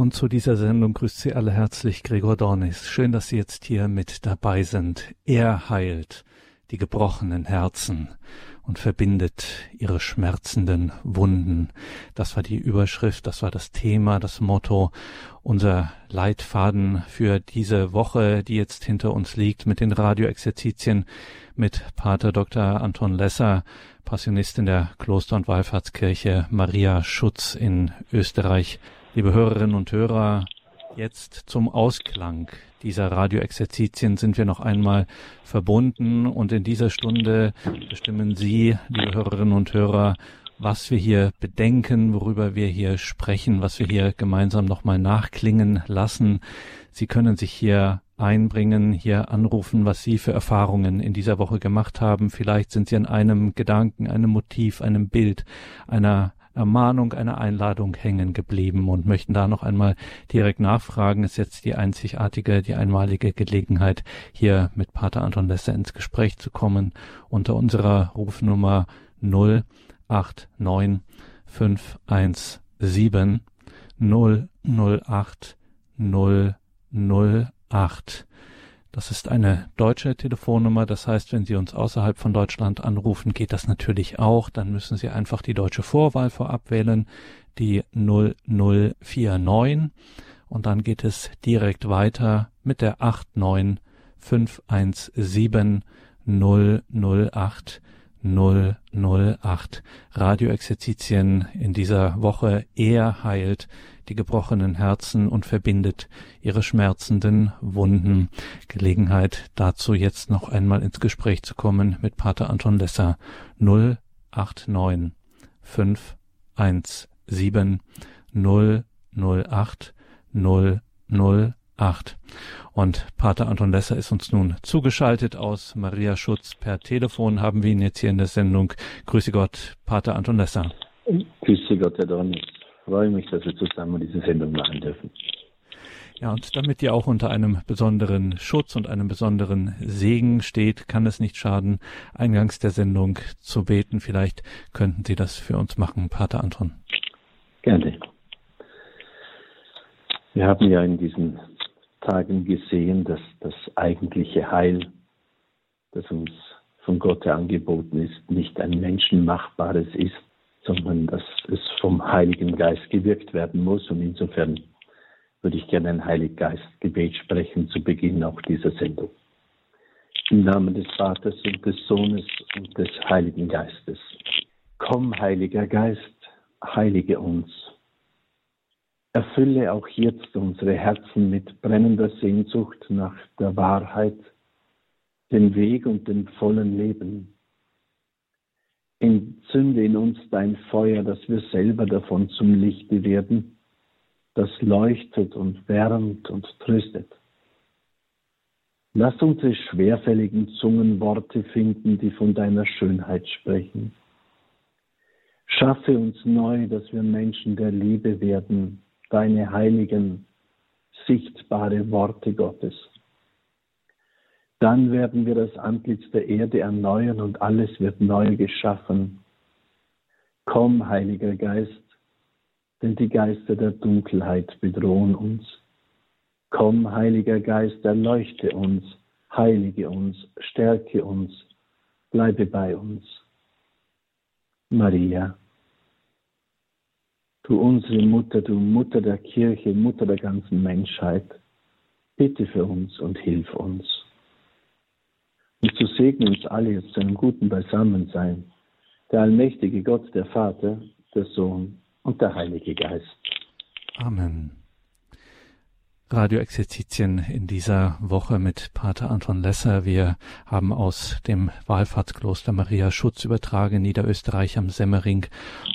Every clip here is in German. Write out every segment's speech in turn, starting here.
Und zu dieser Sendung grüßt Sie alle herzlich Gregor Dornis. Schön, dass Sie jetzt hier mit dabei sind. Er heilt die gebrochenen Herzen und verbindet ihre schmerzenden Wunden. Das war die Überschrift, das war das Thema, das Motto, unser Leitfaden für diese Woche, die jetzt hinter uns liegt, mit den Radioexerzitien mit Pater Dr. Anton Lesser, Passionist in der Kloster- und Wallfahrtskirche Maria Schutz in Österreich. Liebe Hörerinnen und Hörer, jetzt zum Ausklang dieser Radioexerzitien sind wir noch einmal verbunden und in dieser Stunde bestimmen Sie, liebe Hörerinnen und Hörer, was wir hier bedenken, worüber wir hier sprechen, was wir hier gemeinsam nochmal nachklingen lassen. Sie können sich hier einbringen, hier anrufen, was Sie für Erfahrungen in dieser Woche gemacht haben. Vielleicht sind Sie an einem Gedanken, einem Motiv, einem Bild, einer Ermahnung, einer Einladung hängen geblieben und möchten da noch einmal direkt nachfragen. Ist jetzt die einzigartige, die einmalige Gelegenheit, hier mit Pater Anton Lesser ins Gespräch zu kommen unter unserer Rufnummer 089 517 008 008. Das ist eine deutsche Telefonnummer. Das heißt, wenn Sie uns außerhalb von Deutschland anrufen, geht das natürlich auch. Dann müssen Sie einfach die deutsche Vorwahl vorab wählen, die 0049. Und dann geht es direkt weiter mit der 89517 008 008. Radioexerzitien in dieser Woche. Er heilt die gebrochenen Herzen und verbindet ihre schmerzenden Wunden. Gelegenheit dazu jetzt noch einmal ins Gespräch zu kommen mit Pater Anton Lesser 089 517 008 008. Und Pater Anton Lesser ist uns nun zugeschaltet aus Maria Schutz per Telefon. Haben wir ihn jetzt hier in der Sendung. Grüße Gott, Pater Anton Lesser. Grüße Gott, Herr Dornis freue mich, dass wir zusammen diese Sendung machen dürfen. Ja, und damit ihr auch unter einem besonderen Schutz und einem besonderen Segen steht, kann es nicht schaden, eingangs der Sendung zu beten. Vielleicht könnten Sie das für uns machen, Pater Anton. Gerne. Wir haben ja in diesen Tagen gesehen, dass das eigentliche Heil, das uns von Gott angeboten ist, nicht ein menschenmachbares ist, sondern dass es vom Heiligen Geist gewirkt werden muss. Und insofern würde ich gerne ein Heiligen Geist-Gebet sprechen zu Beginn auch dieser Sendung. Im Namen des Vaters und des Sohnes und des Heiligen Geistes. Komm, Heiliger Geist, heilige uns. Erfülle auch jetzt unsere Herzen mit brennender Sehnsucht nach der Wahrheit, dem Weg und dem vollen Leben Entzünde in uns dein Feuer, dass wir selber davon zum Lichte werden, das leuchtet und wärmt und tröstet. Lass unsere schwerfälligen Zungen Worte finden, die von deiner Schönheit sprechen. Schaffe uns neu, dass wir Menschen der Liebe werden, deine heiligen, sichtbare Worte Gottes. Dann werden wir das Antlitz der Erde erneuern und alles wird neu geschaffen. Komm, Heiliger Geist, denn die Geister der Dunkelheit bedrohen uns. Komm, Heiliger Geist, erleuchte uns, heilige uns, stärke uns, bleibe bei uns. Maria, du unsere Mutter, du Mutter der Kirche, Mutter der ganzen Menschheit, bitte für uns und hilf uns. Und so segne uns alle jetzt zu einem guten Beisammensein. Der allmächtige Gott, der Vater, der Sohn und der Heilige Geist. Amen. Radioexerzitien in dieser Woche mit Pater Anton Lesser. Wir haben aus dem Wallfahrtskloster Maria Schutz übertragen, Niederösterreich am Semmering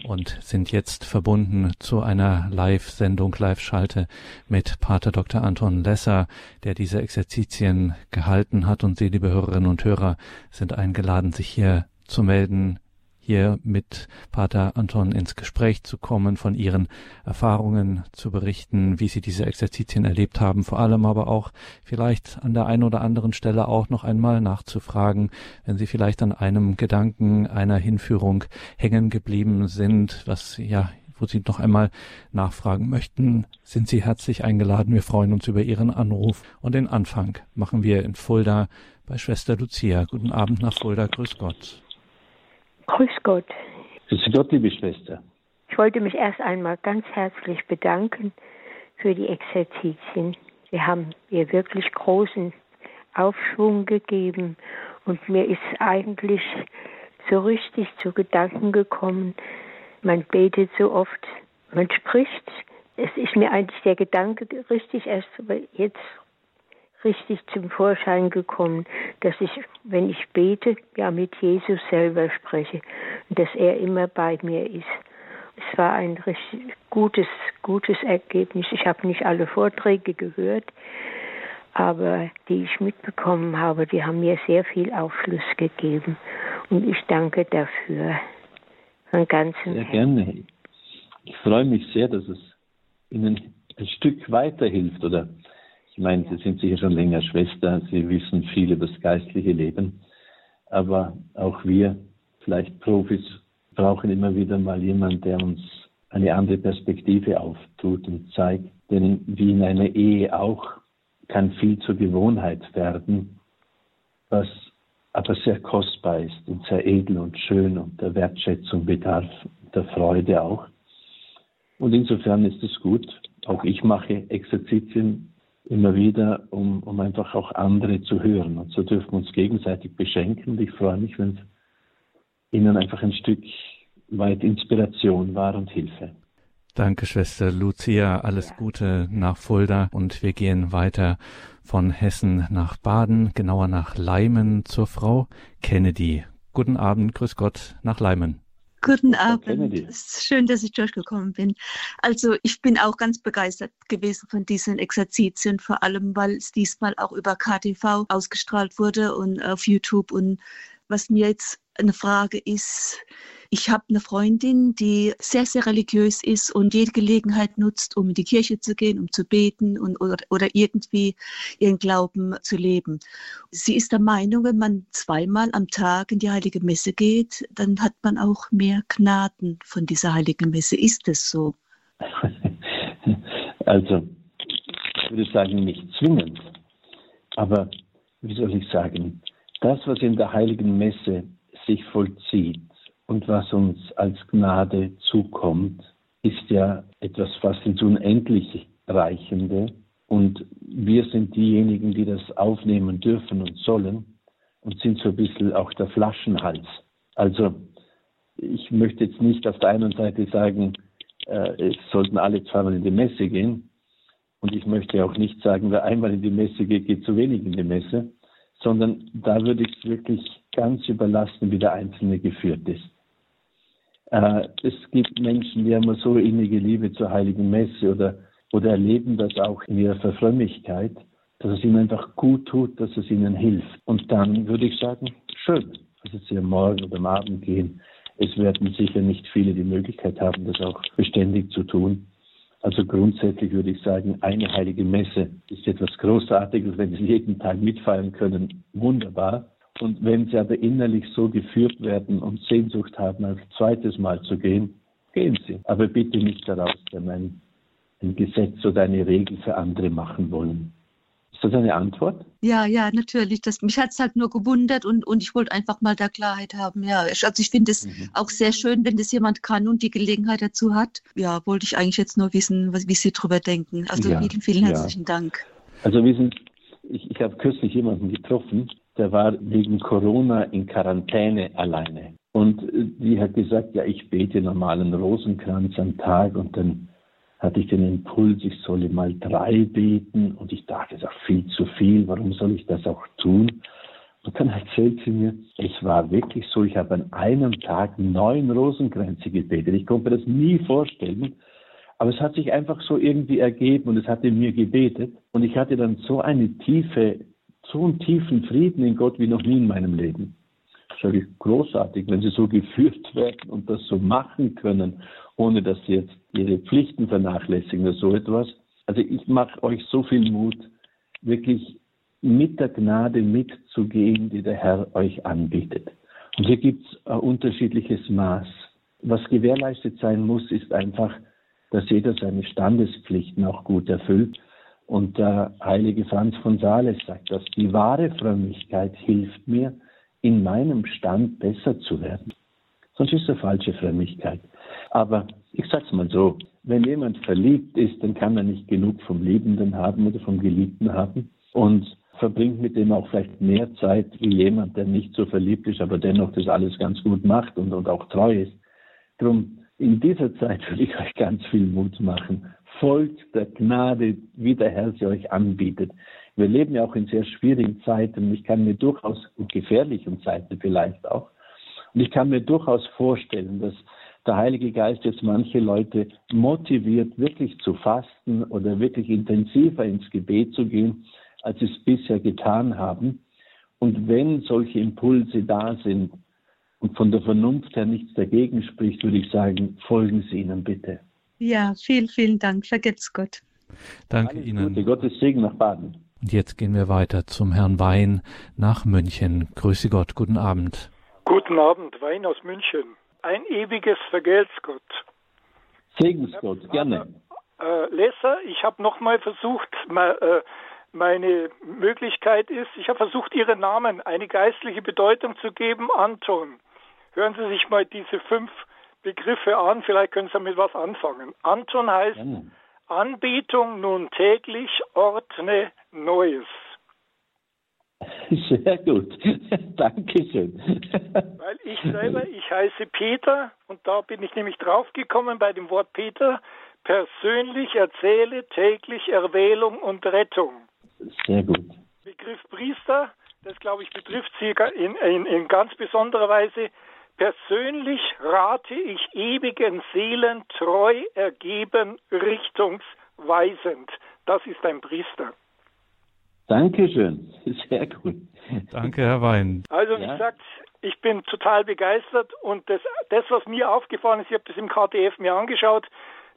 und sind jetzt verbunden zu einer Live-Sendung, Live-Schalte mit Pater Dr. Anton Lesser, der diese Exerzitien gehalten hat und Sie, liebe Hörerinnen und Hörer, sind eingeladen, sich hier zu melden hier mit Pater Anton ins Gespräch zu kommen, von ihren Erfahrungen zu berichten, wie sie diese Exerzitien erlebt haben, vor allem aber auch vielleicht an der einen oder anderen Stelle auch noch einmal nachzufragen, wenn sie vielleicht an einem Gedanken einer Hinführung hängen geblieben sind, was ja wo Sie noch einmal nachfragen möchten, sind Sie herzlich eingeladen. Wir freuen uns über Ihren Anruf. Und den Anfang machen wir in Fulda bei Schwester Lucia. Guten Abend nach Fulda. Grüß Gott. Grüß Gott. Grüß Gott, liebe Schwester. Ich wollte mich erst einmal ganz herzlich bedanken für die Exerzitien. Sie haben mir wirklich großen Aufschwung gegeben und mir ist eigentlich so richtig zu Gedanken gekommen. Man betet so oft, man spricht. Es ist mir eigentlich der Gedanke richtig erst jetzt richtig zum Vorschein gekommen, dass ich, wenn ich bete, ja mit Jesus selber spreche und dass er immer bei mir ist. Es war ein richtig gutes, gutes Ergebnis. Ich habe nicht alle Vorträge gehört, aber die ich mitbekommen habe, die haben mir sehr viel Aufschluss gegeben. Und ich danke dafür von ganzem Sehr gerne. Ich freue mich sehr, dass es Ihnen ein Stück weiterhilft. Oder ich meine, ja. Sie sind sicher schon länger Schwester, Sie wissen viel über das geistliche Leben. Aber auch wir, vielleicht Profis, brauchen immer wieder mal jemanden, der uns eine andere Perspektive auftut und zeigt. Denn wie in einer Ehe auch, kann viel zur Gewohnheit werden, was aber sehr kostbar ist und sehr edel und schön und der Wertschätzung bedarf, der Freude auch. Und insofern ist es gut. Auch ich mache Exerzitien immer wieder, um, um einfach auch andere zu hören. Und so dürfen wir uns gegenseitig beschenken. Und ich freue mich, wenn es Ihnen einfach ein Stück weit Inspiration war und Hilfe. Danke, Schwester Lucia. Alles Gute nach Fulda und wir gehen weiter von Hessen nach Baden, genauer nach Leimen zur Frau Kennedy. Guten Abend, grüß Gott nach Leimen. Guten Abend. Es ist schön, dass ich durchgekommen bin. Also ich bin auch ganz begeistert gewesen von diesen Exerzitien, vor allem weil es diesmal auch über KTV ausgestrahlt wurde und auf YouTube. Und was mir jetzt eine Frage ist, ich habe eine Freundin, die sehr, sehr religiös ist und jede Gelegenheit nutzt, um in die Kirche zu gehen, um zu beten und, oder, oder irgendwie ihren Glauben zu leben. Sie ist der Meinung, wenn man zweimal am Tag in die Heilige Messe geht, dann hat man auch mehr Gnaden von dieser Heiligen Messe. Ist es so? Also, ich würde sagen, nicht zwingend. Aber wie soll ich sagen, das, was in der Heiligen Messe sich vollzieht, und was uns als Gnade zukommt, ist ja etwas fast ins Unendliche reichende. Und wir sind diejenigen, die das aufnehmen dürfen und sollen und sind so ein bisschen auch der Flaschenhals. Also ich möchte jetzt nicht auf der einen Seite sagen, äh, es sollten alle zweimal in die Messe gehen. Und ich möchte auch nicht sagen, wer einmal in die Messe geht, geht zu wenig in die Messe, sondern da würde ich es wirklich ganz überlassen, wie der Einzelne geführt ist. Äh, es gibt Menschen, die haben so innige Liebe zur Heiligen Messe oder, oder erleben das auch in ihrer Verfrömmigkeit, dass es ihnen einfach gut tut, dass es ihnen hilft. Und dann würde ich sagen, schön, dass sie am Morgen oder am Abend gehen. Es werden sicher nicht viele die Möglichkeit haben, das auch beständig zu tun. Also grundsätzlich würde ich sagen, eine heilige Messe ist etwas Großartiges. Wenn Sie jeden Tag mitfeiern können, wunderbar. Und wenn sie aber innerlich so geführt werden und Sehnsucht haben, ein zweites Mal zu gehen, gehen sie. Aber bitte nicht daraus dann ein, ein Gesetz oder eine Regel für andere machen wollen. Ist das eine Antwort? Ja, ja, natürlich. Das, mich hat es halt nur gewundert und, und ich wollte einfach mal da Klarheit haben. Ja, also ich finde es mhm. auch sehr schön, wenn das jemand kann und die Gelegenheit dazu hat. Ja, wollte ich eigentlich jetzt nur wissen, was, wie Sie darüber denken. Also ja, vielen, vielen herzlichen ja. Dank. Also wissen, ich, ich habe kürzlich jemanden getroffen, der war wegen Corona in Quarantäne alleine. Und die hat gesagt, ja, ich bete normalen Rosenkranz am Tag und dann hatte ich den Impuls, ich solle mal drei beten und ich dachte, das ist auch viel zu viel, warum soll ich das auch tun? Und dann erzählt sie mir, es war wirklich so, ich habe an einem Tag neun Rosenkränze gebetet. Ich konnte mir das nie vorstellen, aber es hat sich einfach so irgendwie ergeben und es hat in mir gebetet und ich hatte dann so eine tiefe so einen tiefen Frieden in Gott wie noch nie in meinem Leben. Das sage ich großartig, wenn sie so geführt werden und das so machen können, ohne dass sie jetzt ihre Pflichten vernachlässigen oder so etwas. Also ich mache euch so viel Mut, wirklich mit der Gnade mitzugehen, die der Herr euch anbietet. Und hier gibt es ein unterschiedliches Maß. Was gewährleistet sein muss, ist einfach, dass jeder seine Standespflichten auch gut erfüllt. Und der heilige Franz von Sales sagt, dass die wahre Frömmigkeit hilft mir, in meinem Stand besser zu werden. Sonst ist es falsche Frömmigkeit. Aber ich sag's mal so, wenn jemand verliebt ist, dann kann er nicht genug vom Liebenden haben oder vom Geliebten haben und verbringt mit dem auch vielleicht mehr Zeit wie jemand, der nicht so verliebt ist, aber dennoch das alles ganz gut macht und, und auch treu ist. Drum, in dieser Zeit will ich euch ganz viel Mut machen. Folgt der Gnade, wie der Herr sie euch anbietet. Wir leben ja auch in sehr schwierigen Zeiten. Ich kann mir durchaus, gefährlichen Zeiten vielleicht auch, und ich kann mir durchaus vorstellen, dass der Heilige Geist jetzt manche Leute motiviert, wirklich zu fasten oder wirklich intensiver ins Gebet zu gehen, als sie es bisher getan haben. Und wenn solche Impulse da sind und von der Vernunft her nichts dagegen spricht, würde ich sagen, folgen Sie ihnen bitte. Ja, vielen, vielen Dank. Verget's Gott. Danke Alles Ihnen. Gute. Gottes Segen nach Baden. Und jetzt gehen wir weiter zum Herrn Wein nach München. Grüße Gott, guten Abend. Guten Abend, Wein aus München ein ewiges Vergelt's Gott. Segensgott, gerne. Äh, Leser, ich habe nochmal versucht, mal, äh, meine Möglichkeit ist, ich habe versucht, Ihren Namen eine geistliche Bedeutung zu geben, Anton. Hören Sie sich mal diese fünf Begriffe an, vielleicht können Sie damit was anfangen. Anton heißt gerne. Anbetung nun täglich ordne Neues. Sehr gut. Dankeschön. Weil ich selber, ich heiße Peter und da bin ich nämlich draufgekommen bei dem Wort Peter. Persönlich erzähle täglich Erwählung und Rettung. Sehr gut. Begriff Priester, das glaube ich betrifft Sie in, in, in ganz besonderer Weise. Persönlich rate ich ewigen Seelen treu ergeben, richtungsweisend. Das ist ein Priester. Dankeschön, sehr gut. Danke, Herr Wein. Also, wie ja. gesagt, ich bin total begeistert und das, das, was mir aufgefallen ist, ich habe das im KTF mir angeschaut,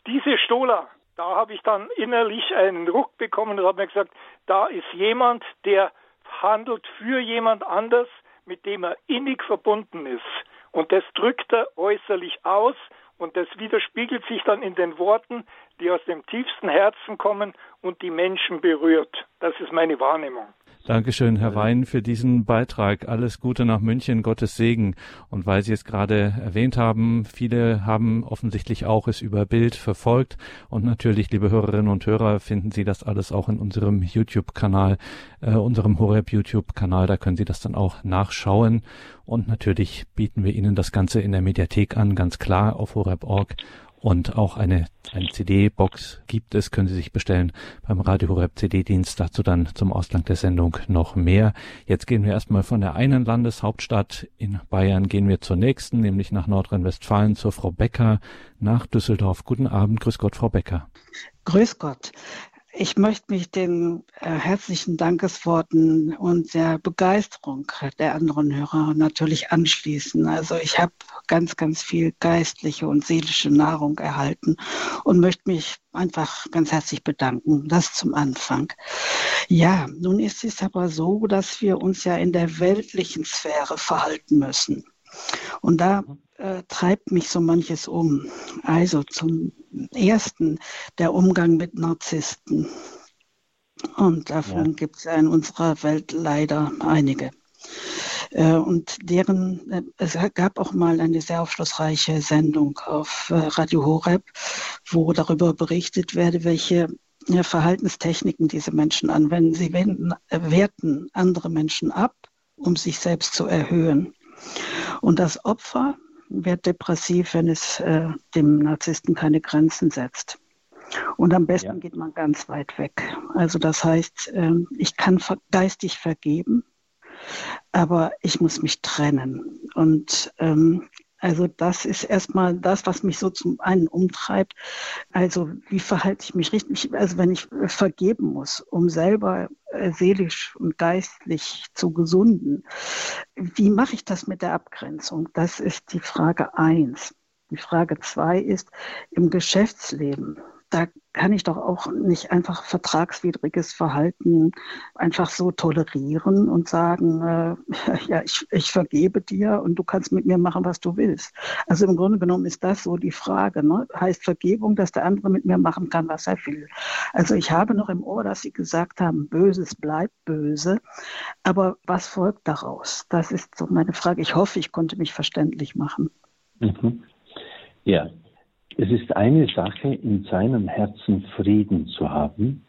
diese Stola, da habe ich dann innerlich einen Ruck bekommen und habe mir gesagt, da ist jemand, der handelt für jemand anders, mit dem er innig verbunden ist. Und das drückt er äußerlich aus und das widerspiegelt sich dann in den Worten, die aus dem tiefsten Herzen kommen und die Menschen berührt. Das ist meine Wahrnehmung. Dankeschön, Herr Wein, für diesen Beitrag. Alles Gute nach München, Gottes Segen. Und weil Sie es gerade erwähnt haben, viele haben offensichtlich auch es über Bild verfolgt. Und natürlich, liebe Hörerinnen und Hörer, finden Sie das alles auch in unserem YouTube-Kanal, äh, unserem Horeb YouTube-Kanal. Da können Sie das dann auch nachschauen. Und natürlich bieten wir Ihnen das Ganze in der Mediathek an, ganz klar auf horeb.org und auch eine, eine CD-Box gibt es, können Sie sich bestellen beim Radio Horeb CD-Dienst. Dazu dann zum Ausgang der Sendung noch mehr. Jetzt gehen wir erstmal von der einen Landeshauptstadt in Bayern, gehen wir zur nächsten, nämlich nach Nordrhein-Westfalen zur Frau Becker nach Düsseldorf. Guten Abend, grüß Gott, Frau Becker. Grüß Gott. Ich möchte mich den äh, herzlichen Dankesworten und der Begeisterung der anderen Hörer natürlich anschließen. Also ich habe ganz, ganz viel geistliche und seelische Nahrung erhalten und möchte mich einfach ganz herzlich bedanken. Das zum Anfang. Ja, nun ist es aber so, dass wir uns ja in der weltlichen Sphäre verhalten müssen. Und da äh, treibt mich so manches um. Also zum ersten der Umgang mit Narzissten. Und davon ja. gibt es ja in unserer Welt leider einige. Äh, und deren, äh, es gab auch mal eine sehr aufschlussreiche Sendung auf äh, Radio Horeb, wo darüber berichtet werde, welche Verhaltenstechniken diese Menschen anwenden. Sie wenden, werten andere Menschen ab, um sich selbst zu erhöhen. Und das Opfer wird depressiv, wenn es äh, dem Narzissten keine Grenzen setzt. Und am besten ja. geht man ganz weit weg. Also das heißt, äh, ich kann geistig vergeben, aber ich muss mich trennen. Und ähm, also das ist erstmal das, was mich so zum einen umtreibt. Also wie verhalte ich mich richtig? Also wenn ich vergeben muss, um selber äh, seelisch und geistlich zu gesunden, wie mache ich das mit der Abgrenzung? Das ist die Frage eins. Die Frage zwei ist im Geschäftsleben. Da kann ich doch auch nicht einfach vertragswidriges Verhalten einfach so tolerieren und sagen, äh, ja, ich, ich vergebe dir und du kannst mit mir machen, was du willst. Also im Grunde genommen ist das so die Frage. Ne? Heißt Vergebung, dass der andere mit mir machen kann, was er will. Also ich habe noch im Ohr, dass Sie gesagt haben, Böses bleibt böse. Aber was folgt daraus? Das ist so meine Frage. Ich hoffe, ich konnte mich verständlich machen. Mhm. Ja, es ist eine Sache, in seinem Herzen Frieden zu haben.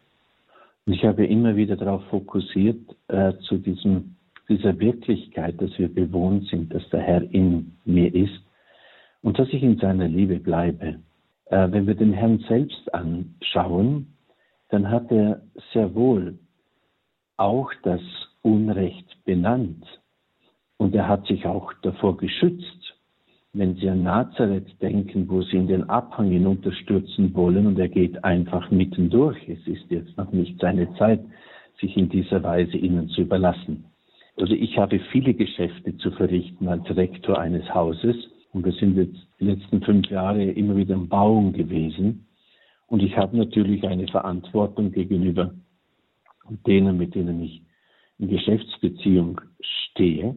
Und ich habe immer wieder darauf fokussiert, äh, zu diesem, dieser Wirklichkeit, dass wir bewohnt sind, dass der Herr in mir ist und dass ich in seiner Liebe bleibe. Äh, wenn wir den Herrn selbst anschauen, dann hat er sehr wohl auch das Unrecht benannt. Und er hat sich auch davor geschützt wenn Sie an Nazareth denken, wo Sie in den Abhang hinunterstürzen wollen und er geht einfach mittendurch. Es ist jetzt noch nicht seine Zeit, sich in dieser Weise Ihnen zu überlassen. Also ich habe viele Geschäfte zu verrichten als Rektor eines Hauses und wir sind jetzt die letzten fünf Jahre immer wieder im Bauen gewesen. Und ich habe natürlich eine Verantwortung gegenüber denen, mit denen ich in Geschäftsbeziehung stehe.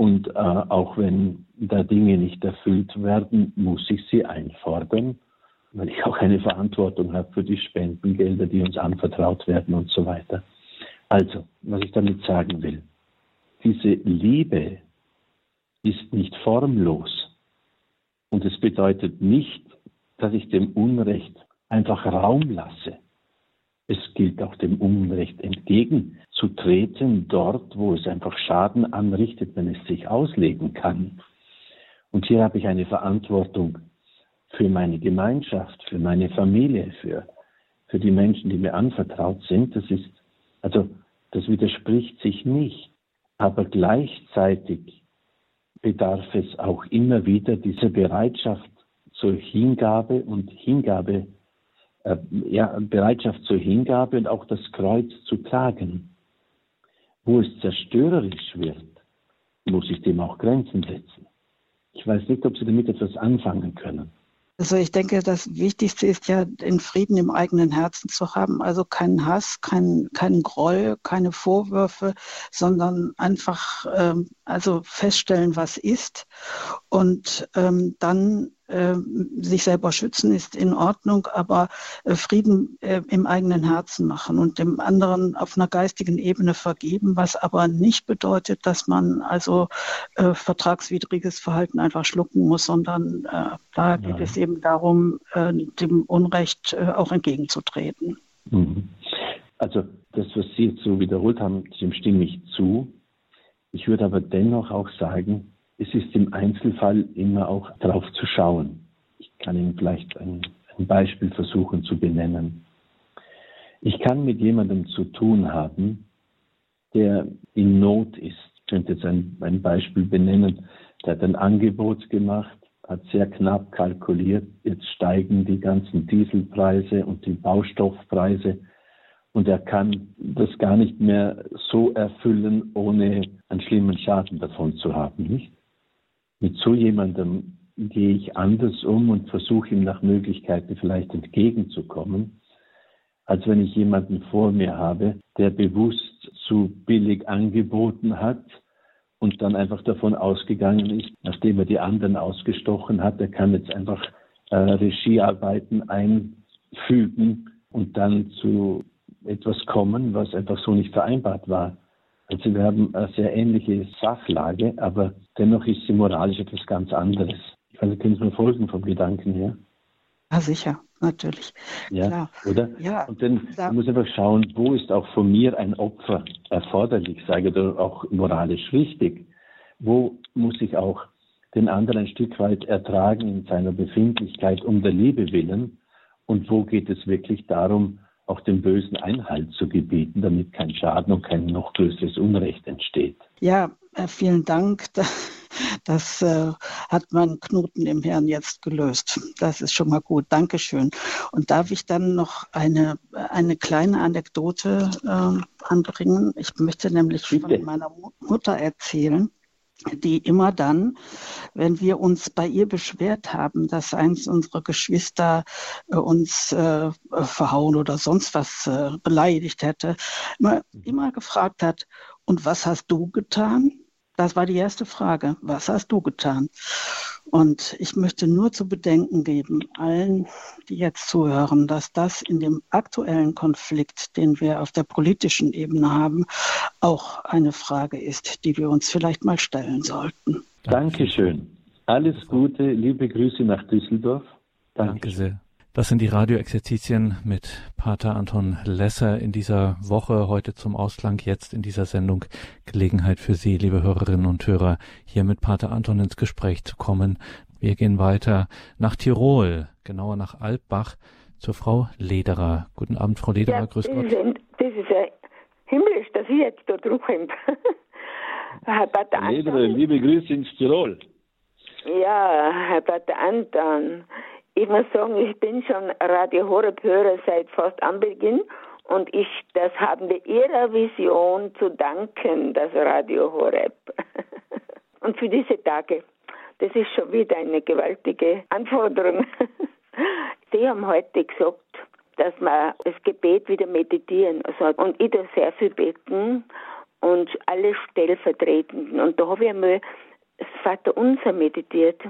Und äh, auch wenn da Dinge nicht erfüllt werden, muss ich sie einfordern, weil ich auch eine Verantwortung habe für die Spendengelder, die uns anvertraut werden und so weiter. Also, was ich damit sagen will, diese Liebe ist nicht formlos. Und es bedeutet nicht, dass ich dem Unrecht einfach Raum lasse. Es gilt auch dem Unrecht entgegenzutreten, dort, wo es einfach Schaden anrichtet, wenn es sich auslegen kann. Und hier habe ich eine Verantwortung für meine Gemeinschaft, für meine Familie, für, für die Menschen, die mir anvertraut sind. Das ist, also, das widerspricht sich nicht. Aber gleichzeitig bedarf es auch immer wieder dieser Bereitschaft zur Hingabe und Hingabe äh, ja, Bereitschaft zur Hingabe und auch das Kreuz zu tragen. Wo es zerstörerisch wird, muss ich dem auch Grenzen setzen. Ich weiß nicht, ob Sie damit etwas anfangen können. Also ich denke, das Wichtigste ist ja, den Frieden im eigenen Herzen zu haben. Also keinen Hass, keinen kein Groll, keine Vorwürfe, sondern einfach ähm, also feststellen, was ist und ähm, dann sich selber schützen ist in Ordnung, aber äh, Frieden äh, im eigenen Herzen machen und dem anderen auf einer geistigen Ebene vergeben, was aber nicht bedeutet, dass man also äh, vertragswidriges Verhalten einfach schlucken muss, sondern da geht Nein. es eben darum, dem Unrecht auch entgegenzutreten. Mhm. Also das, was Sie jetzt so wiederholt haben, dem stimme ich zu. Ich würde aber dennoch auch sagen, es ist im Einzelfall immer auch darauf zu schauen. Ich kann Ihnen vielleicht ein, ein Beispiel versuchen zu benennen. Ich kann mit jemandem zu tun haben, der in Not ist. Ich könnte jetzt ein, ein Beispiel benennen. Der hat ein Angebot gemacht, hat sehr knapp kalkuliert. Jetzt steigen die ganzen Dieselpreise und die Baustoffpreise und er kann das gar nicht mehr so erfüllen, ohne einen schlimmen Schaden davon zu haben, nicht? Mit so jemandem gehe ich anders um und versuche ihm nach Möglichkeiten vielleicht entgegenzukommen, als wenn ich jemanden vor mir habe, der bewusst zu billig angeboten hat und dann einfach davon ausgegangen ist, nachdem er die anderen ausgestochen hat, er kann jetzt einfach äh, Regiearbeiten einfügen und dann zu etwas kommen, was einfach so nicht vereinbart war. Also wir haben eine sehr ähnliche Sachlage, aber dennoch ist sie moralisch etwas ganz anderes. Also können Sie mir folgen vom Gedanken her? Ja, sicher, natürlich. Ja, Klar. oder? Ja, und dann da, muss einfach schauen, wo ist auch von mir ein Opfer erforderlich, sage ich, oder auch moralisch richtig. Wo muss ich auch den anderen ein Stück weit ertragen in seiner Befindlichkeit um der Liebe willen? Und wo geht es wirklich darum, auch dem Bösen Einhalt zu gebieten, damit kein Schaden und kein noch größeres Unrecht entsteht. Ja, äh, vielen Dank. Das äh, hat meinen Knoten im Hirn jetzt gelöst. Das ist schon mal gut. Dankeschön. Und darf ich dann noch eine, eine kleine Anekdote äh, anbringen? Ich möchte nämlich Bitte. von meiner Mutter erzählen. die immer dann, wenn wir uns bei ihr beschwert haben, dass eins unserer Geschwister äh, uns äh, verhauen oder sonst was äh, beleidigt hätte, immer, immer gefragt hat, und was hast du getan? Das war die erste Frage. Was hast du getan? Und ich möchte nur zu bedenken geben, allen, die jetzt zuhören, dass das in dem aktuellen Konflikt, den wir auf der politischen Ebene haben, auch eine Frage ist, die wir uns vielleicht mal stellen sollten. Dankeschön. Alles Gute, liebe Grüße nach Düsseldorf. Danke, Danke sehr. Das sind die Radioexerzitien mit Pater Anton Lesser in dieser Woche, heute zum Ausklang, jetzt in dieser Sendung Gelegenheit für Sie, liebe Hörerinnen und Hörer, hier mit Pater Anton ins Gespräch zu kommen. Wir gehen weiter nach Tirol, genauer nach Alpbach, zur Frau Lederer. Guten Abend, Frau Lederer, ja, grüß das Gott. Ist ein, das ist ja himmlisch, dass ich jetzt da Pater Anton. Lederer, liebe Grüße ins Tirol. Ja, Herr Pater Anton, ich muss sagen, ich bin schon Radio Horeb-Hörer seit fast Anbeginn und ich, das haben wir Ihrer Vision zu danken, das Radio Horeb. und für diese Tage, das ist schon wieder eine gewaltige Anforderung. Sie haben heute gesagt, dass wir das Gebet wieder meditieren. Also, und ich darf sehr viel beten und alle stellvertretenden. Und da habe ich einmal das Vaterunser meditiert.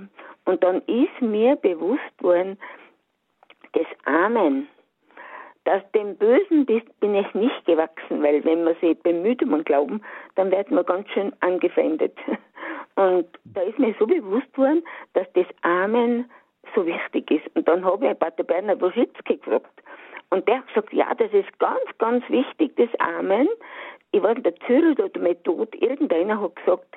Und dann ist mir bewusst worden, das Amen, dass dem Bösen bin ich nicht gewachsen, weil wenn man sich bemüht um Glauben, dann wird man ganz schön angefeindet. Und da ist mir so bewusst worden, dass das Amen so wichtig ist. Und dann habe ich Pater Bernhard Woschitzki gefragt. Und der hat gesagt, ja, das ist ganz, ganz wichtig, das Amen. Ich weiß nicht, der Zürich oder der Method, irgendeiner hat gesagt,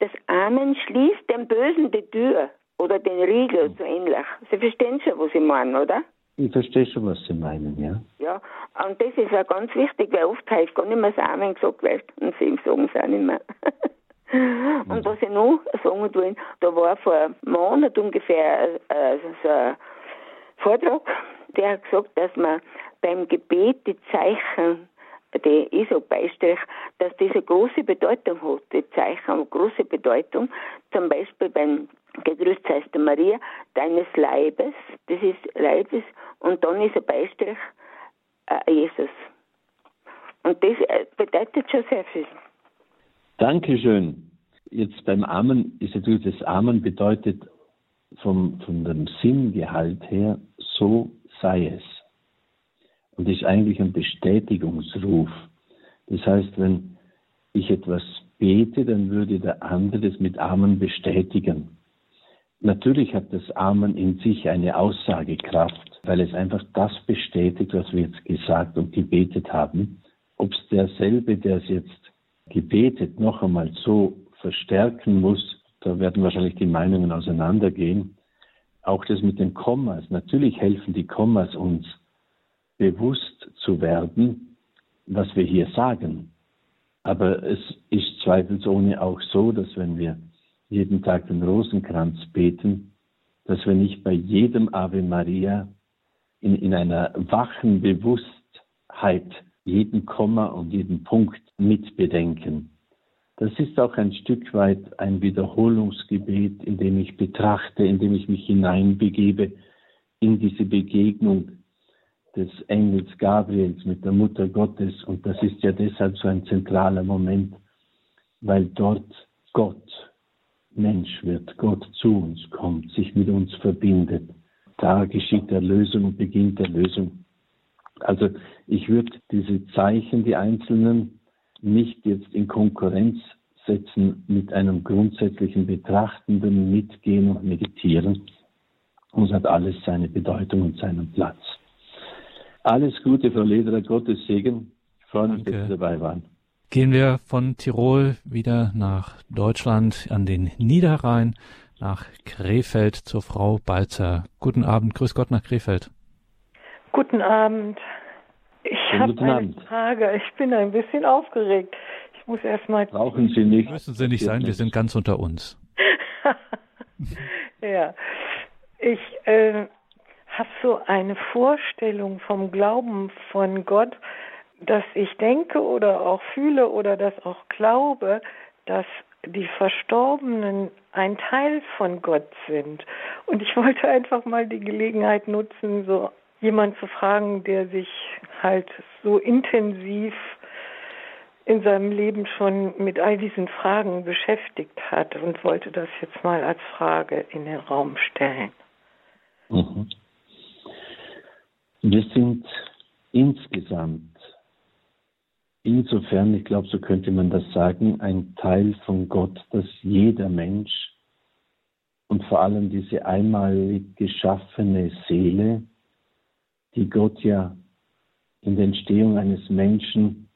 das Amen schließt dem Bösen die Tür oder den Riegel, so ähnlich. Sie verstehen schon, was ich meine, oder? Ich verstehe schon, was Sie meinen, ja. Ja, und das ist auch ganz wichtig, weil oft heißt gar nicht mehr das Amen gesagt wird und Sie sagen es auch nicht mehr. und was ich noch sagen will, da war vor einem Monat ungefähr äh, so ein Vortrag, der hat gesagt, dass man beim Gebet die Zeichen die ISO-Beistrich, dass diese große Bedeutung hat. Die Zeichen haben große Bedeutung. Zum Beispiel beim Gegrüßt heißt Maria, deines Leibes, das ist Leibes, und dann ist ein Beistrich äh, Jesus. Und das äh, bedeutet schon sehr viel. Dankeschön. Jetzt beim Amen ist natürlich das Amen bedeutet vom, von dem Sinngehalt her, so sei es und ist eigentlich ein Bestätigungsruf. Das heißt, wenn ich etwas bete, dann würde der andere es mit Amen bestätigen. Natürlich hat das Amen in sich eine Aussagekraft, weil es einfach das bestätigt, was wir jetzt gesagt und gebetet haben. Ob es derselbe, der es jetzt gebetet, noch einmal so verstärken muss, da werden wahrscheinlich die Meinungen auseinandergehen. Auch das mit den Kommas. Natürlich helfen die Kommas uns, bewusst zu werden, was wir hier sagen. Aber es ist zweifelsohne auch so, dass wenn wir jeden Tag den Rosenkranz beten, dass wir nicht bei jedem Ave Maria in, in einer wachen Bewusstheit jeden Komma und jeden Punkt mitbedenken. Das ist auch ein Stück weit ein Wiederholungsgebet, in dem ich betrachte, in dem ich mich hineinbegebe in diese Begegnung des Engels Gabriels mit der Mutter Gottes. Und das ist ja deshalb so ein zentraler Moment, weil dort Gott Mensch wird, Gott zu uns kommt, sich mit uns verbindet. Da geschieht Erlösung und beginnt Erlösung. Also ich würde diese Zeichen, die einzelnen, nicht jetzt in Konkurrenz setzen mit einem grundsätzlichen betrachtenden Mitgehen und Meditieren. Und es hat alles seine Bedeutung und seinen Platz. Alles Gute, Frau Lederer, Gottes Segen. Ich freue mich, dass Sie dabei waren. Gehen wir von Tirol wieder nach Deutschland an den Niederrhein, nach Krefeld zur Frau Balzer. Guten Abend, grüß Gott nach Krefeld. Guten Abend. Ich habe eine Abend. Frage. Ich bin ein bisschen aufgeregt. Ich muss erst mal. Brauchen Sie nicht. Müssen Sie nicht sein, wir sind ganz unter uns. ja. Ich äh, habe so eine Vorstellung vom Glauben von Gott, dass ich denke oder auch fühle oder das auch glaube, dass die Verstorbenen ein Teil von Gott sind. Und ich wollte einfach mal die Gelegenheit nutzen, so jemand zu fragen, der sich halt so intensiv in seinem Leben schon mit all diesen Fragen beschäftigt hat und wollte das jetzt mal als Frage in den Raum stellen. Mhm. Wir sind insgesamt, insofern, ich glaube, so könnte man das sagen, ein Teil von Gott, dass jeder Mensch und vor allem diese einmalig geschaffene Seele, die Gott ja in der Entstehung eines Menschen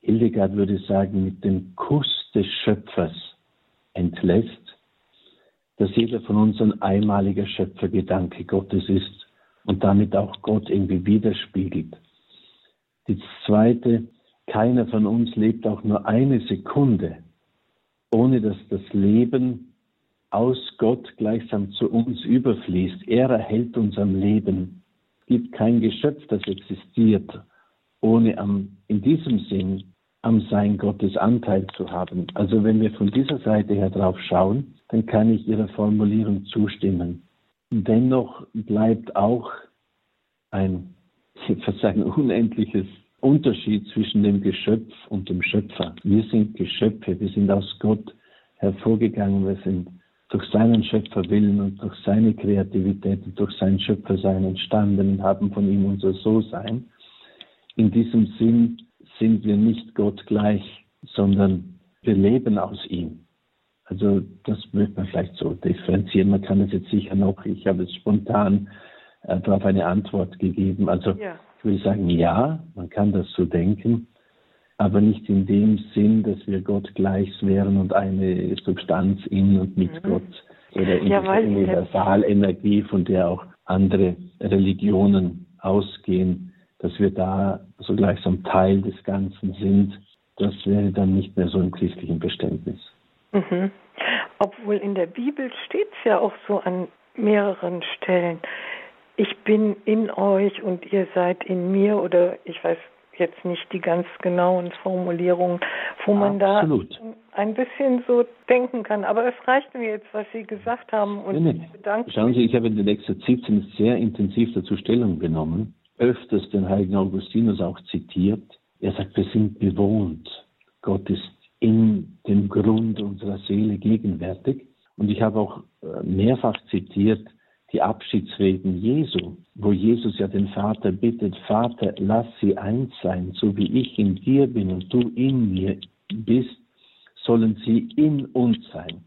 Hildegard würde sagen, mit dem Kuss des Schöpfers entlässt, dass jeder von uns ein einmaliger Schöpfergedanke Gottes ist und damit auch Gott irgendwie widerspiegelt. Die zweite, keiner von uns lebt auch nur eine Sekunde, ohne dass das Leben aus Gott gleichsam zu uns überfließt. Er erhält uns am Leben. Es gibt kein Geschöpf, das existiert, ohne am, in diesem Sinn am Sein Gottes Anteil zu haben. Also wenn wir von dieser Seite her drauf schauen, dann kann ich Ihrer Formulierung zustimmen. Dennoch bleibt auch ein, ich würde sagen, unendliches Unterschied zwischen dem Geschöpf und dem Schöpfer. Wir sind Geschöpfe, wir sind aus Gott hervorgegangen, wir sind durch seinen Schöpferwillen und durch seine Kreativität und durch sein Schöpfersein entstanden und haben von ihm unser So-Sein. In diesem Sinn sind wir nicht Gott gleich, sondern wir leben aus ihm. Also das würde man vielleicht so differenzieren. Man kann es jetzt sicher noch, ich habe es spontan äh, darauf eine Antwort gegeben. Also ja. ich würde sagen, ja, man kann das so denken, aber nicht in dem Sinn, dass wir Gott gleich wären und eine Substanz in und mit mhm. Gott oder in ja, dieser Universalenergie, von der auch andere Religionen ausgehen, dass wir da so gleichsam Teil des Ganzen sind, das wäre dann nicht mehr so im christlichen Verständnis. Mhm. Obwohl in der Bibel steht es ja auch so an mehreren Stellen, ich bin in euch und ihr seid in mir oder ich weiß jetzt nicht die ganz genauen Formulierungen, wo man Absolut. da ein bisschen so denken kann. Aber es reicht mir jetzt, was Sie gesagt haben und nee, nee. bedanke Schauen Sie, ich habe in den 17 sehr intensiv dazu Stellung genommen öfters den heiligen Augustinus auch zitiert. Er sagt, wir sind bewohnt. Gott ist in dem Grund unserer Seele gegenwärtig. Und ich habe auch äh, mehrfach zitiert die Abschiedsreden Jesu, wo Jesus ja den Vater bittet, Vater, lass sie eins sein, so wie ich in dir bin und du in mir bist, sollen sie in uns sein.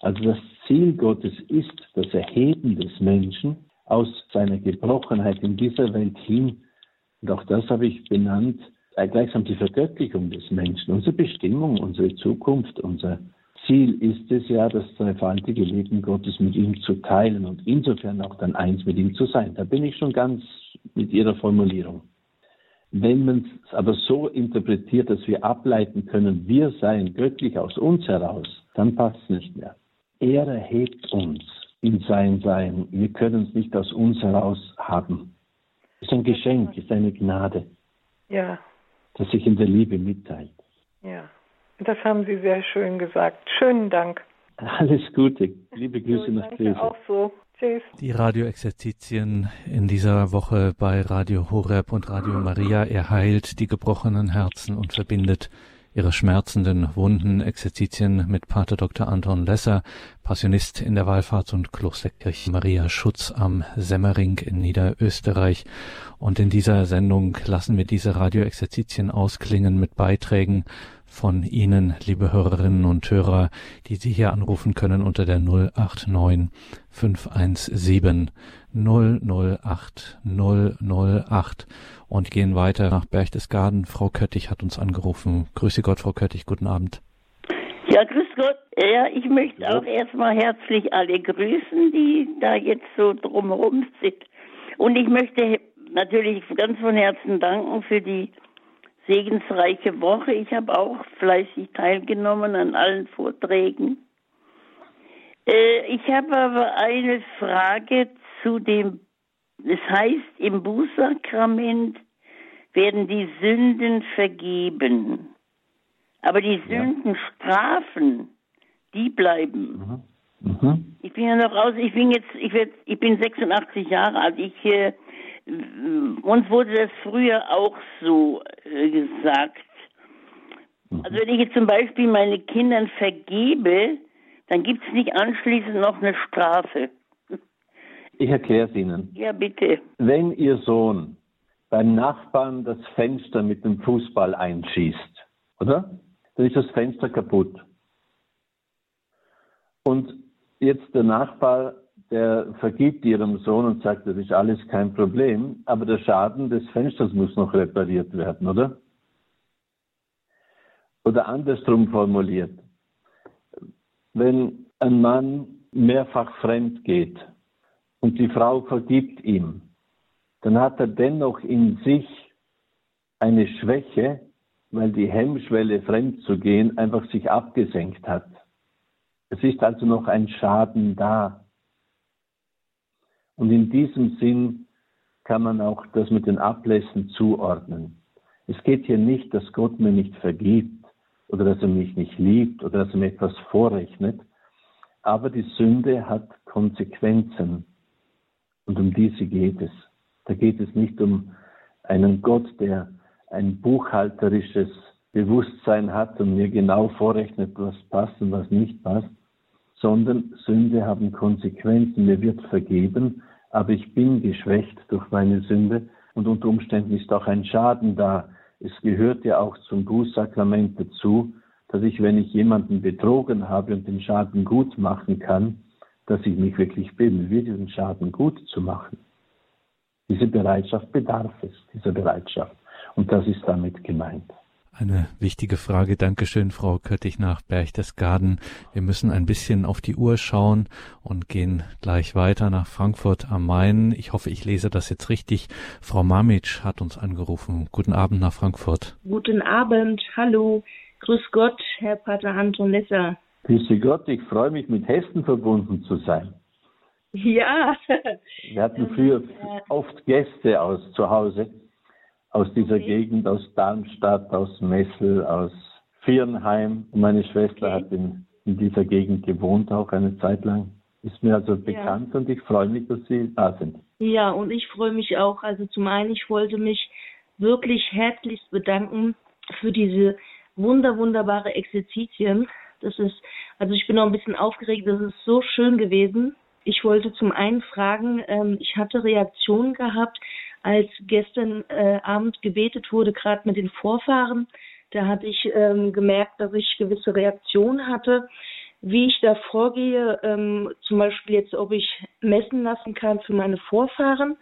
Also das Ziel Gottes ist das Erheben des Menschen aus seiner Gebrochenheit in dieser Welt hin, und auch das habe ich benannt, gleichsam die Vergöttlichung des Menschen, unsere Bestimmung, unsere Zukunft, unser Ziel ist es ja, das dreifaltige Leben Gottes mit ihm zu teilen und insofern auch dann eins mit ihm zu sein. Da bin ich schon ganz mit Ihrer Formulierung. Wenn man es aber so interpretiert, dass wir ableiten können, wir seien göttlich aus uns heraus, dann passt es nicht mehr. Er erhebt uns in sein Sein. Wir können es nicht aus uns heraus haben. Es ist ein Geschenk, es ist eine Gnade. Ja. Das sich in der Liebe mitteilt. Ja. Das haben Sie sehr schön gesagt. Schönen Dank. Alles Gute. Liebe Grüße so, nach Dresden. Auch so. Tschüss. Die Radioexerzitien in dieser Woche bei Radio Horeb und Radio Maria. Er heilt die gebrochenen Herzen und verbindet ihre schmerzenden Wunden, Exerzitien mit Pater Dr. Anton Lesser, Passionist in der Wallfahrts- und Klosterkirche Maria Schutz am Semmering in Niederösterreich. Und in dieser Sendung lassen wir diese Radioexerzitien ausklingen mit Beiträgen von Ihnen, liebe Hörerinnen und Hörer, die Sie hier anrufen können unter der 089 517 008 008 und gehen weiter nach Berchtesgaden. Frau Köttich hat uns angerufen. Grüße Gott, Frau Köttich, guten Abend. Ja, grüß Gott. Ja, ich möchte auch erstmal herzlich alle grüßen, die da jetzt so drumherum sind. Und ich möchte natürlich ganz von Herzen danken für die segensreiche Woche. Ich habe auch fleißig teilgenommen an allen Vorträgen. Äh, ich habe aber eine Frage zu dem es heißt, im Bußsakrament werden die Sünden vergeben. Aber die Sündenstrafen die bleiben. Mhm. Mhm. Ich bin ja noch raus, ich bin jetzt, ich, werd, ich bin 86 Jahre alt. Ich, äh, uns wurde das früher auch so äh, gesagt. Mhm. Also wenn ich jetzt zum Beispiel meine Kindern vergebe, dann gibt es nicht anschließend noch eine Strafe. Ich erkläre es Ihnen. Ja, bitte. Wenn Ihr Sohn beim Nachbarn das Fenster mit dem Fußball einschießt, oder? Dann ist das Fenster kaputt. Und jetzt der Nachbar, der vergibt ihrem Sohn und sagt, das ist alles kein Problem, aber der Schaden des Fensters muss noch repariert werden, oder? Oder andersrum formuliert, wenn ein Mann mehrfach fremd geht und die Frau vergibt ihm, dann hat er dennoch in sich eine Schwäche, weil die Hemmschwelle, fremd zu gehen, einfach sich abgesenkt hat. Es ist also noch ein Schaden da. Und in diesem Sinn kann man auch das mit den Ablässen zuordnen. Es geht hier nicht, dass Gott mir nicht vergibt oder dass er mich nicht liebt oder dass er mir etwas vorrechnet, aber die Sünde hat Konsequenzen und um diese geht es. Da geht es nicht um einen Gott, der ein buchhalterisches Bewusstsein hat und mir genau vorrechnet, was passt und was nicht passt, sondern Sünde haben Konsequenzen. Mir wird vergeben, aber ich bin geschwächt durch meine Sünde und unter Umständen ist auch ein Schaden da. Es gehört ja auch zum Bußsakrament dazu, dass ich, wenn ich jemanden betrogen habe und den Schaden gut machen kann, dass ich mich wirklich bemühe, diesen Schaden gut zu machen. Diese Bereitschaft bedarf es, dieser Bereitschaft. Und das ist damit gemeint. Eine wichtige Frage. Dankeschön, Frau Köttich nach Berchtesgaden. Wir müssen ein bisschen auf die Uhr schauen und gehen gleich weiter nach Frankfurt am Main. Ich hoffe, ich lese das jetzt richtig. Frau Mamitsch hat uns angerufen. Guten Abend nach Frankfurt. Guten Abend. Hallo. Grüß Gott, Herr Pater Anton Lesser. Grüß Gott. Ich freue mich, mit Hessen verbunden zu sein. Ja. Wir hatten früher oft Gäste aus zu Hause aus dieser okay. Gegend, aus Darmstadt, aus Messel, aus Viernheim. Meine Schwester okay. hat in, in, dieser Gegend gewohnt, auch eine Zeit lang. Ist mir also bekannt ja. und ich freue mich, dass Sie da sind. Ja, und ich freue mich auch. Also zum einen, ich wollte mich wirklich herzlichst bedanken für diese wunder, wunderbare Exerzitien. Das ist, also ich bin noch ein bisschen aufgeregt, das ist so schön gewesen. Ich wollte zum einen fragen, ähm, ich hatte Reaktionen gehabt als gestern äh, Abend gebetet wurde, gerade mit den Vorfahren, da hatte ich ähm, gemerkt, dass ich gewisse Reaktionen hatte, wie ich da vorgehe, ähm, zum Beispiel jetzt, ob ich messen lassen kann für meine Vorfahren.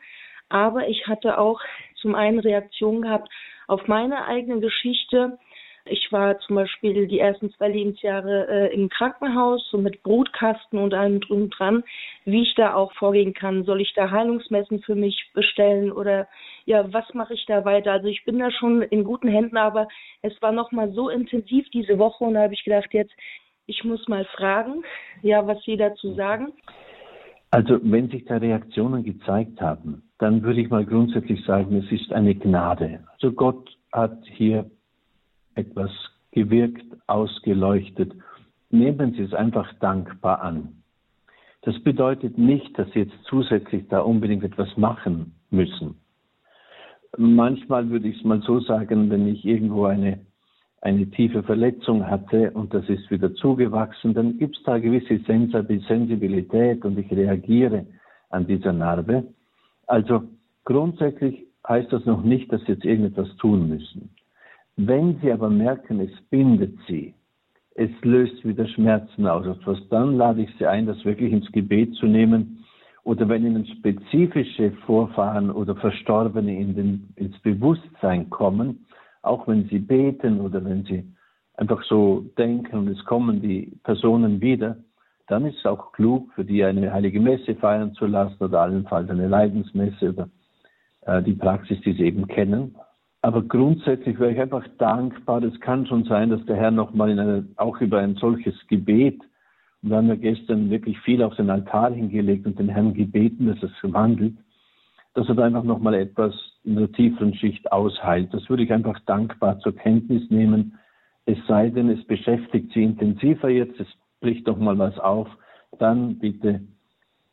Aber ich hatte auch zum einen Reaktionen gehabt auf meine eigene Geschichte, ich war zum Beispiel die ersten zwei Lebensjahre äh, im Krankenhaus, so mit Brutkasten und allem drum dran, wie ich da auch vorgehen kann. Soll ich da Heilungsmessen für mich bestellen oder ja, was mache ich da weiter? Also ich bin da schon in guten Händen, aber es war nochmal so intensiv diese Woche und da habe ich gedacht, jetzt, ich muss mal fragen, ja, was Sie dazu sagen. Also wenn sich da Reaktionen gezeigt haben, dann würde ich mal grundsätzlich sagen, es ist eine Gnade. Also Gott hat hier etwas gewirkt, ausgeleuchtet. Nehmen Sie es einfach dankbar an. Das bedeutet nicht, dass Sie jetzt zusätzlich da unbedingt etwas machen müssen. Manchmal würde ich es mal so sagen, wenn ich irgendwo eine, eine tiefe Verletzung hatte und das ist wieder zugewachsen, dann gibt es da gewisse Sensibilität und ich reagiere an dieser Narbe. Also grundsätzlich heißt das noch nicht, dass Sie jetzt irgendetwas tun müssen. Wenn Sie aber merken, es bindet Sie, es löst wieder Schmerzen aus, etwas, dann lade ich Sie ein, das wirklich ins Gebet zu nehmen. Oder wenn Ihnen spezifische Vorfahren oder Verstorbene in den, ins Bewusstsein kommen, auch wenn Sie beten oder wenn Sie einfach so denken und es kommen die Personen wieder, dann ist es auch klug, für die eine heilige Messe feiern zu lassen oder allenfalls eine Leidensmesse oder äh, die Praxis, die Sie eben kennen. Aber grundsätzlich wäre ich einfach dankbar. Es kann schon sein, dass der Herr nochmal in eine, auch über ein solches Gebet, und wir haben ja gestern wirklich viel auf den Altar hingelegt und den Herrn gebeten, dass es wandelt, dass er da einfach nochmal etwas in der tieferen Schicht ausheilt. Das würde ich einfach dankbar zur Kenntnis nehmen. Es sei denn, es beschäftigt Sie intensiver jetzt, es bricht doch mal was auf, dann bitte,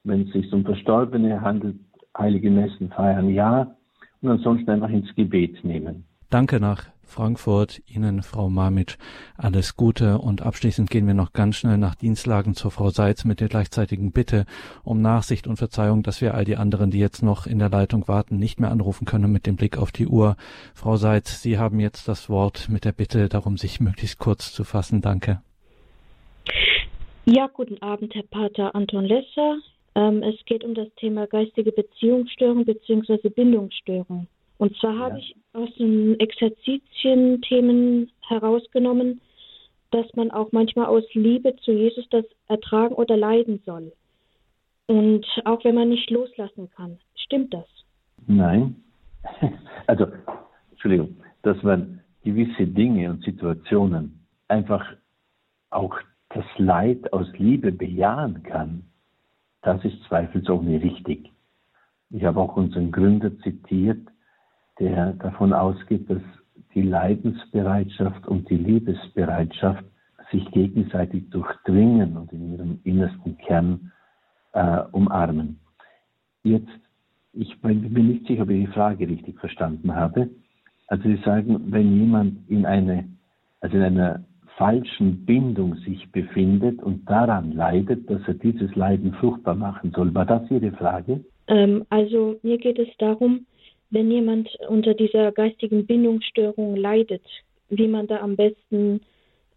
wenn es sich um Verstorbene handelt, heilige Messen feiern, ja, und ansonsten einfach ins Gebet nehmen. Danke nach Frankfurt. Ihnen, Frau Mamic, alles Gute. Und abschließend gehen wir noch ganz schnell nach Dienstlagen zur Frau Seitz mit der gleichzeitigen Bitte um Nachsicht und Verzeihung, dass wir all die anderen, die jetzt noch in der Leitung warten, nicht mehr anrufen können mit dem Blick auf die Uhr. Frau Seitz, Sie haben jetzt das Wort mit der Bitte darum, sich möglichst kurz zu fassen. Danke. Ja, guten Abend, Herr Pater Anton Lesser. Ähm, es geht um das Thema geistige Beziehungsstörung bzw. Bindungsstörung. Und zwar ja. habe ich aus den Exerzitien-Themen herausgenommen, dass man auch manchmal aus Liebe zu Jesus das ertragen oder leiden soll. Und auch wenn man nicht loslassen kann. Stimmt das? Nein. Also, Entschuldigung, dass man gewisse Dinge und Situationen einfach auch das Leid aus Liebe bejahen kann, das ist zweifelsohne richtig. Ich habe auch unseren Gründer zitiert, der davon ausgeht, dass die Leidensbereitschaft und die Liebesbereitschaft sich gegenseitig durchdringen und in ihrem innersten Kern äh, umarmen. Jetzt, ich bin mir nicht sicher, ob ich die Frage richtig verstanden habe. Also Sie sagen, wenn jemand in, eine, also in einer falschen Bindung sich befindet und daran leidet, dass er dieses Leiden fruchtbar machen soll. War das Ihre Frage? Ähm, also mir geht es darum, wenn jemand unter dieser geistigen Bindungsstörung leidet, wie man da am besten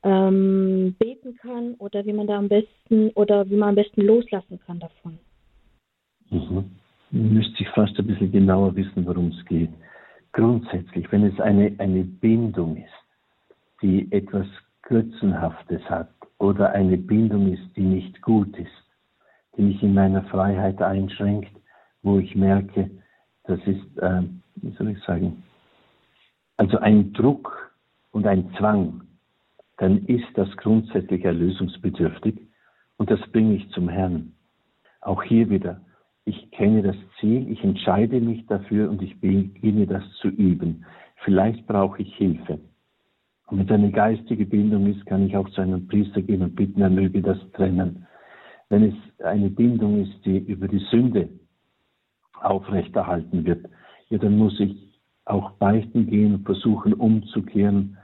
ähm, beten kann oder wie man da am besten oder wie man am besten loslassen kann davon. Mhm. Müsste ich fast ein bisschen genauer wissen, worum es geht. Grundsätzlich, wenn es eine, eine Bindung ist, die etwas Götzenhaftes hat oder eine Bindung ist, die nicht gut ist, die mich in meiner Freiheit einschränkt, wo ich merke, das ist, äh, wie soll ich sagen, also ein Druck und ein Zwang, dann ist das grundsätzlich erlösungsbedürftig und das bringe ich zum Herrn. Auch hier wieder, ich kenne das Ziel, ich entscheide mich dafür und ich beginne das zu üben. Vielleicht brauche ich Hilfe. Und wenn es eine geistige Bindung ist, kann ich auch zu einem Priester gehen und bitten, er möge das trennen. Wenn es eine Bindung ist, die über die Sünde aufrechterhalten wird, ja, dann muss ich auch beichten gehen und versuchen umzukehren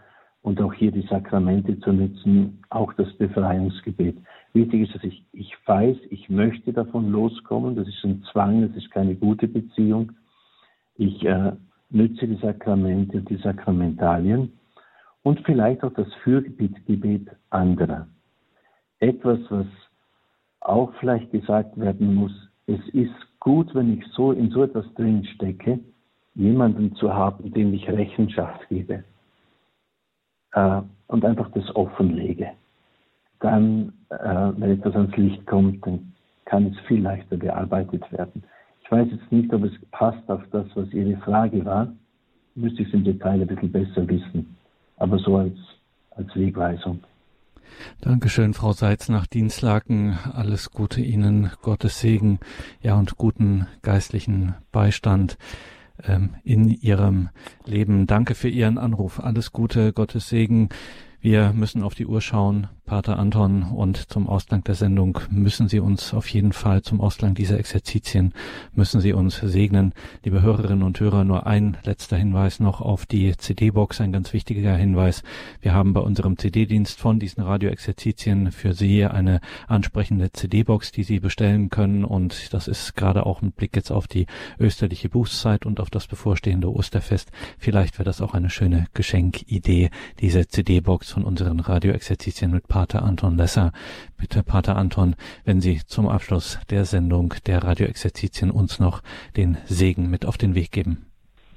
und auch hier die Sakramente zu nutzen, auch das Befreiungsgebet. Wichtig ist, dass ich, ich weiß, ich möchte davon loskommen, das ist ein Zwang, das ist keine gute Beziehung. Ich äh, nütze die Sakramente und die Sakramentalien und vielleicht auch das Fürgebet anderer. Etwas, was auch vielleicht gesagt werden muss, es ist gut, wenn ich so in so etwas drin stecke, jemanden zu haben, dem ich Rechenschaft gebe äh, und einfach das offenlege. Dann, äh, wenn etwas ans Licht kommt, dann kann es viel leichter bearbeitet werden. Ich weiß jetzt nicht, ob es passt auf das, was Ihre Frage war. Müsste ich es im Detail ein bisschen besser wissen. Aber so als, als Wegweisung. Dankeschön, Frau Seitz nach Dienstlaken. Alles Gute Ihnen, Gottes Segen, ja und guten geistlichen Beistand ähm, in Ihrem Leben. Danke für Ihren Anruf. Alles Gute, Gottes Segen. Wir müssen auf die Uhr schauen. Pater Anton, und zum Ausgang der Sendung müssen Sie uns auf jeden Fall, zum Ausgang dieser Exerzitien, müssen Sie uns segnen. Liebe Hörerinnen und Hörer, nur ein letzter Hinweis noch auf die CD-Box, ein ganz wichtiger Hinweis. Wir haben bei unserem CD-Dienst von diesen Radio-Exerzitien für Sie eine ansprechende CD-Box, die Sie bestellen können und das ist gerade auch ein Blick jetzt auf die österliche Bußzeit und auf das bevorstehende Osterfest. Vielleicht wäre das auch eine schöne Geschenkidee, diese CD-Box von unseren Radio-Exerzitien mit Pater Anton Lesser. Bitte, Pater Anton, wenn Sie zum Abschluss der Sendung der Radioexerzitien uns noch den Segen mit auf den Weg geben.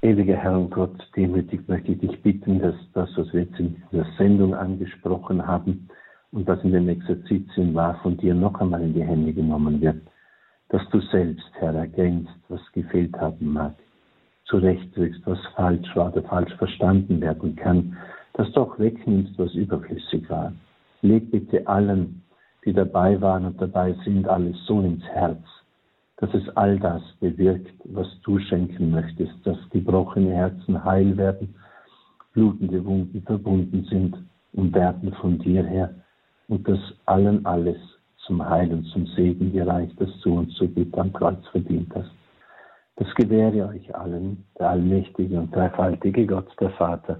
Ewiger Herr und Gott, demütig möchte ich dich bitten, dass das, was wir jetzt in der Sendung angesprochen haben und was in den Exerzitien war, von dir noch einmal in die Hände genommen wird. Dass du selbst, Herr, ergänzt, was gefehlt haben mag, zurechtrückst, was falsch war oder falsch verstanden werden kann, dass du auch wegnimmst, was überflüssig war. Leg bitte allen, die dabei waren und dabei sind, alles so ins Herz, dass es all das bewirkt, was du schenken möchtest, dass gebrochene Herzen heil werden, blutende Wunden verbunden sind und werden von dir her, und das allen alles zum Heil und zum Segen gereicht, das du uns so gut am Kreuz verdient hast. Das gewähre euch allen, der allmächtige und dreifaltige Gott, der Vater